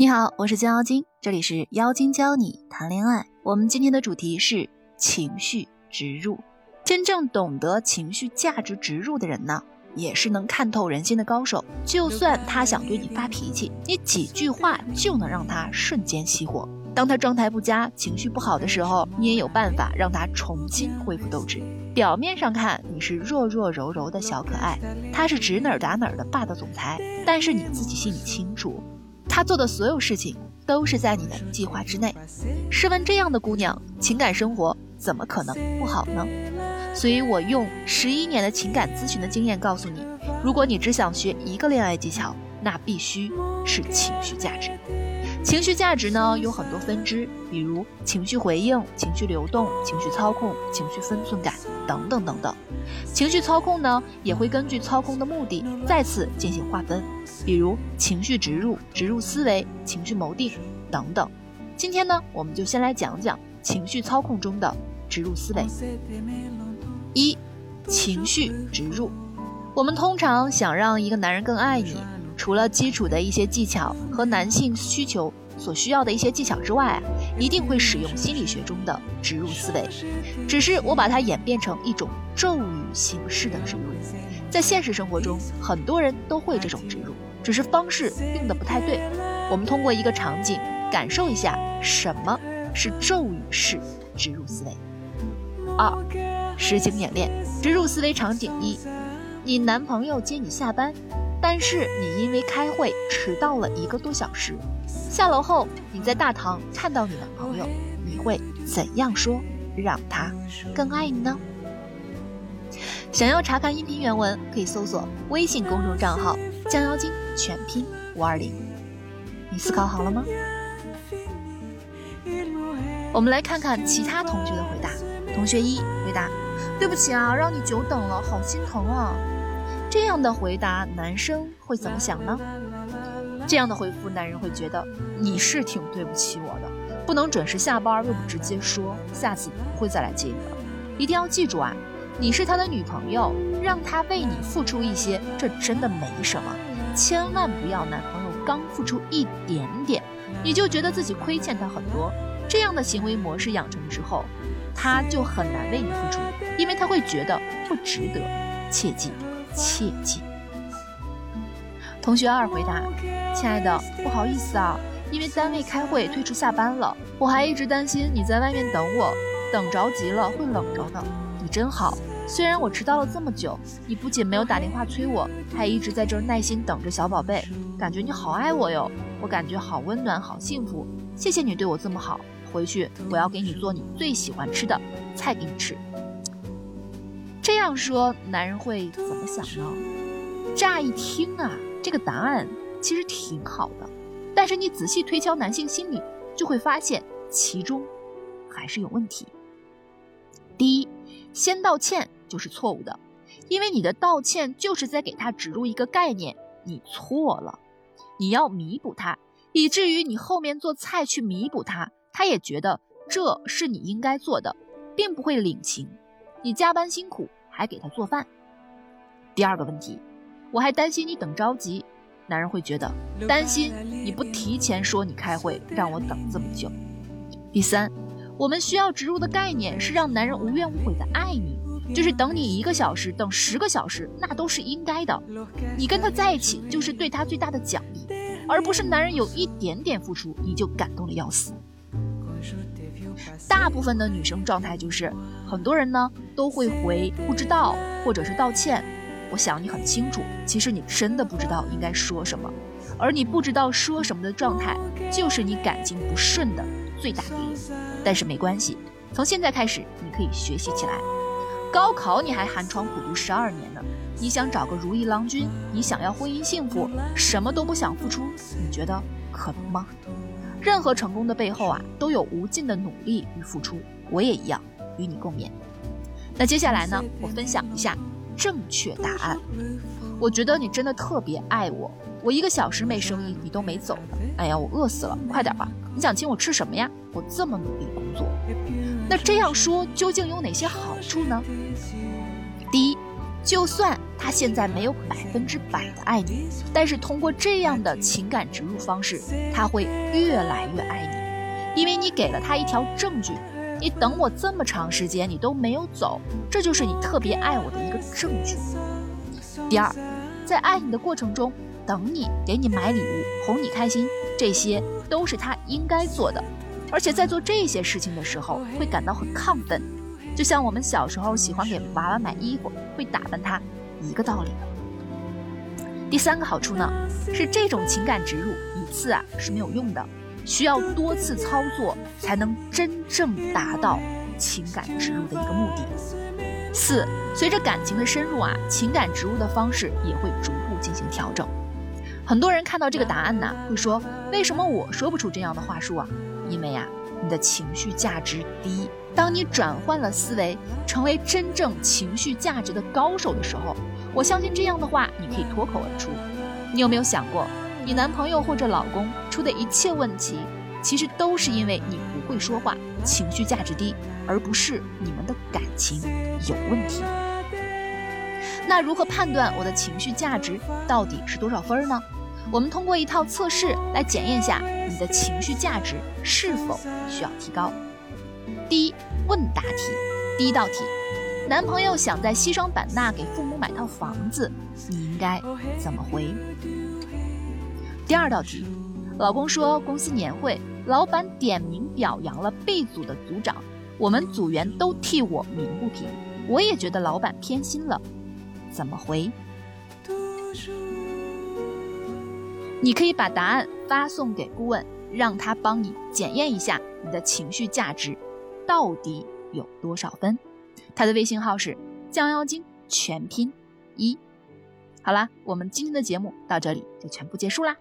你好，我是江妖精，这里是妖精教你谈恋爱。我们今天的主题是情绪植入。真正懂得情绪价值植入的人呢，也是能看透人心的高手。就算他想对你发脾气，你几句话就能让他瞬间熄火。当他状态不佳、情绪不好的时候，你也有办法让他重新恢复斗志。表面上看你是弱弱柔柔的小可爱，他是指哪儿打哪儿的霸道总裁，但是你自己心里清楚。他做的所有事情都是在你的计划之内。试问这样的姑娘，情感生活怎么可能不好呢？所以我用十一年的情感咨询的经验告诉你：如果你只想学一个恋爱技巧，那必须是情绪价值。情绪价值呢有很多分支，比如情绪回应、情绪流动、情绪操控、情绪分寸感等等等等。情绪操控呢也会根据操控的目的再次进行划分，比如情绪植入、植入思维、情绪谋定等等。今天呢，我们就先来讲讲情绪操控中的植入思维。一、情绪植入。我们通常想让一个男人更爱你。除了基础的一些技巧和男性需求所需要的一些技巧之外，一定会使用心理学中的植入思维。只是我把它演变成一种咒语形式的植入。在现实生活中，很多人都会这种植入，只是方式用的不太对。我们通过一个场景感受一下什么是咒语式植入思维。二，实景演练植入思维场景一：你男朋友接你下班。但是你因为开会迟到了一个多小时，下楼后你在大堂看到你男朋友，你会怎样说让他更爱你呢？想要查看音频原文，可以搜索微信公众账号“降妖精”全拼五二零。你思考好了吗？我们来看看其他同学的回答。同学一回答：“对不起啊，让你久等了，好心疼啊。”这样的回答，男生会怎么想呢？这样的回复，男人会觉得你是挺对不起我的，不能准时下班又不直接说，下次不会再来接你了。一定要记住啊，你是他的女朋友，让他为你付出一些，这真的没什么。千万不要男朋友刚付出一点点，你就觉得自己亏欠他很多。这样的行为模式养成之后，他就很难为你付出，因为他会觉得不值得。切记。切记。同学二回答：“亲爱的，不好意思啊，因为单位开会推迟下班了，我还一直担心你在外面等我，等着急了会冷着的。你真好，虽然我迟到了这么久，你不仅没有打电话催我，还一直在这儿耐心等着小宝贝，感觉你好爱我哟，我感觉好温暖，好幸福。谢谢你对我这么好，回去我要给你做你最喜欢吃的菜给你吃。”这样说，男人会怎么想呢？乍一听啊，这个答案其实挺好的，但是你仔细推敲男性心理，就会发现其中还是有问题。第一，先道歉就是错误的，因为你的道歉就是在给他植入一个概念：你错了，你要弥补他，以至于你后面做菜去弥补他，他也觉得这是你应该做的，并不会领情。你加班辛苦。还给他做饭。第二个问题，我还担心你等着急，男人会觉得担心你不提前说你开会让我等这么久。第三，我们需要植入的概念是让男人无怨无悔的爱你，就是等你一个小时，等十个小时，那都是应该的。你跟他在一起就是对他最大的奖励，而不是男人有一点点付出你就感动的要死。大部分的女生状态就是，很多人呢都会回不知道或者是道歉。我想你很清楚，其实你真的不知道应该说什么，而你不知道说什么的状态，就是你感情不顺的最大原因。但是没关系，从现在开始你可以学习起来。高考你还寒窗苦读十二年呢，你想找个如意郎君，你想要婚姻幸福，什么都不想付出，你觉得可能吗？任何成功的背后啊，都有无尽的努力与付出。我也一样，与你共勉。那接下来呢，我分享一下正确答案。我觉得你真的特别爱我。我一个小时没声音，你都没走呢。哎呀，我饿死了，快点吧！你想请我吃什么呀？我这么努力工作。那这样说究竟有哪些好处呢？第一，就算他现在没有百分之百的爱你，但是通过这样的情感植入方式，他会越来越爱你，因为你给了他一条证据。你等我这么长时间，你都没有走，这就是你特别爱我的一个证据。第二，在爱你的过程中，等你，给你买礼物，哄你开心，这些都是他应该做的。而且在做这些事情的时候，会感到很亢奋，就像我们小时候喜欢给娃娃买衣服，会打扮他一个道理。第三个好处呢，是这种情感植入一次啊是没有用的，需要多次操作才能真正达到情感植入的一个目的。四，随着感情的深入啊，情感植入的方式也会逐步进行调整。很多人看到这个答案呢，会说：为什么我说不出这样的话术啊？因为呀，你的情绪价值低。当你转换了思维，成为真正情绪价值的高手的时候，我相信这样的话你可以脱口而出。你有没有想过，你男朋友或者老公出的一切问题，其实都是因为你不会说话，情绪价值低，而不是你们的感情有问题。那如何判断我的情绪价值到底是多少分呢？我们通过一套测试来检验一下的情绪价值是否需要提高。第一，问答题，第一道题，男朋友想在西双版纳给父母买套房子，你应该怎么回？第二道题，老公说公司年会，老板点名表扬了 B 组的组长，我们组员都替我鸣不平，我也觉得老板偏心了，怎么回？你可以把答案发送给顾问，让他帮你检验一下你的情绪价值到底有多少分。他的微信号是降妖精全拼一。好啦，我们今天的节目到这里就全部结束啦。